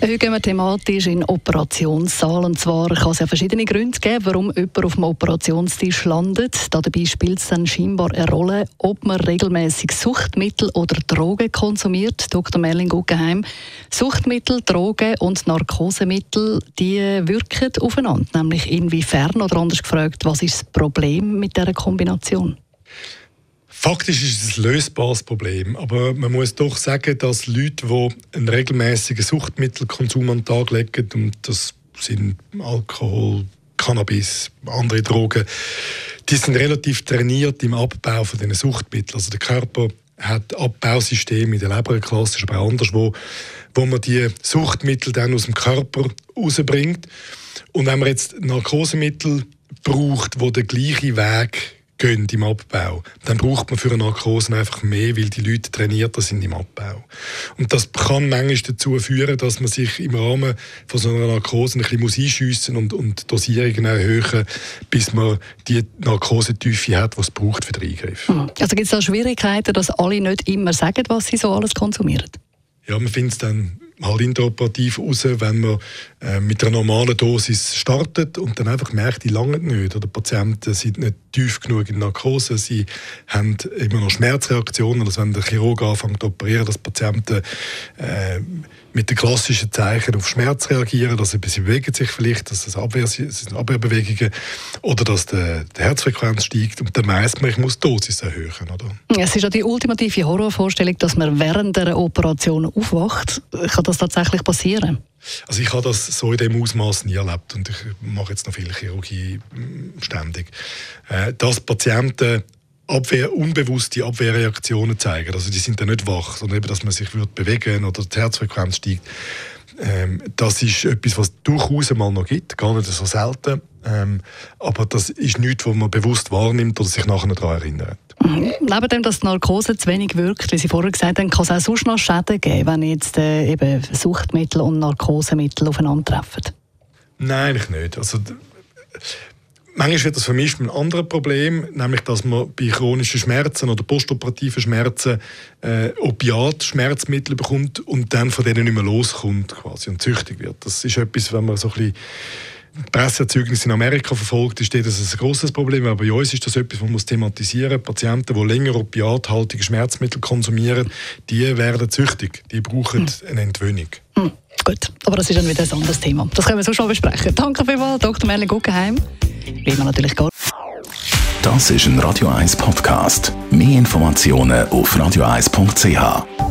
Heute gehen wir thematisch in Operationssaal. Und zwar kann es ja verschiedene Gründe geben, warum jemand auf dem Operationstisch landet. Dabei spielt es dann scheinbar eine Rolle, ob man regelmäßig Suchtmittel oder Drogen konsumiert. Dr. Merlin Guggenheim. Suchtmittel, Drogen und Narkosemittel, die wirken aufeinander. Nämlich inwiefern oder anders gefragt, was ist das Problem mit dieser Kombination? Faktisch ist es ein lösbares Problem, aber man muss doch sagen, dass Leute, die einen regelmäßigen Suchtmittelkonsum an den Tag legen, und das sind Alkohol, Cannabis, andere Drogen, die sind relativ trainiert im Abbau von diesen Suchtmitteln. Also der Körper hat Abbausysteme in der Leber klassisch, aber auch anderswo, wo man die Suchtmittel dann aus dem Körper rausbringt. Und wenn man jetzt Narkosemittel braucht, wo der gleiche Weg gehen im Abbau, dann braucht man für eine Narkose einfach mehr, weil die Leute trainierter sind im Abbau. Und das kann manchmal dazu führen, dass man sich im Rahmen von so einer Narkose ein bisschen einschiessen und, und Dosierungen erhöhen, bis man die Narkosetiefe hat, die es braucht für den Eingriff. Mhm. Also gibt es da Schwierigkeiten, dass alle nicht immer sagen, was sie so alles konsumieren? Ja, man findet es dann halt interoperativ raus, wenn man äh, mit einer normalen Dosis startet und dann einfach merkt, die lange nicht. Oder die Patienten sind nicht tief genug in Narkose, sie haben immer noch Schmerzreaktionen. Also wenn der Chirurg anfängt zu operieren, dass Patienten äh, mit den klassischen Zeichen auf Schmerz reagieren, also sie bewegen sich vielleicht, dass es Abwehr, sind Abwehrbewegungen oder dass die, die Herzfrequenz steigt und dann weiss man, ich muss die Dosis erhöhen. Oder? Es ist ja die ultimative Horrorvorstellung, dass man während der Operation aufwacht. Kann das tatsächlich passieren? Also ich habe das so in dem Ausmaß nie erlebt und ich mache jetzt noch viel Chirurgie mm, ständig. Äh, dass Patienten Abwehr, unbewusste Abwehrreaktionen zeigen. Also die sind dann nicht wach, sondern eben, dass man sich wird bewegen oder die Herzfrequenz steigt. Ähm, das ist etwas, was durchaus mal noch gibt, gar nicht so selten. Ähm, aber das ist nichts, was man bewusst wahrnimmt oder sich nachher daran erinnert. Mhm. Neben dem, dass die Narkose zu wenig wirkt, wie Sie vorher gesagt haben, kann es auch sonst noch Schäden geben, wenn jetzt äh, eben Suchtmittel und Narkosemittel aufeinandertreffen? Nein, eigentlich nicht. Also, Manchmal wird das vermischt mit einem anderen Problem, nämlich dass man bei chronischen Schmerzen oder postoperativen Schmerzen äh, Opiat-Schmerzmittel bekommt und dann von denen nicht mehr loskommt quasi und süchtig wird. Das ist etwas, wenn man so ein bisschen Presseerzeugnisse in Amerika verfolgt, ist das ein großes Problem. Aber bei uns ist das etwas, was man thematisieren muss. Patienten, die länger opiathaltige Schmerzmittel konsumieren, die werden süchtig. Die brauchen hm. eine Entwöhnung. Hm. Gut, aber das ist dann wieder ein anderes Thema. Das können wir so schon besprechen. Danke vielmals, Dr. Merlin Guggenheim. Wie man natürlich geht. Das ist ein Radio 1 Podcast. Mehr Informationen auf radio1.ch.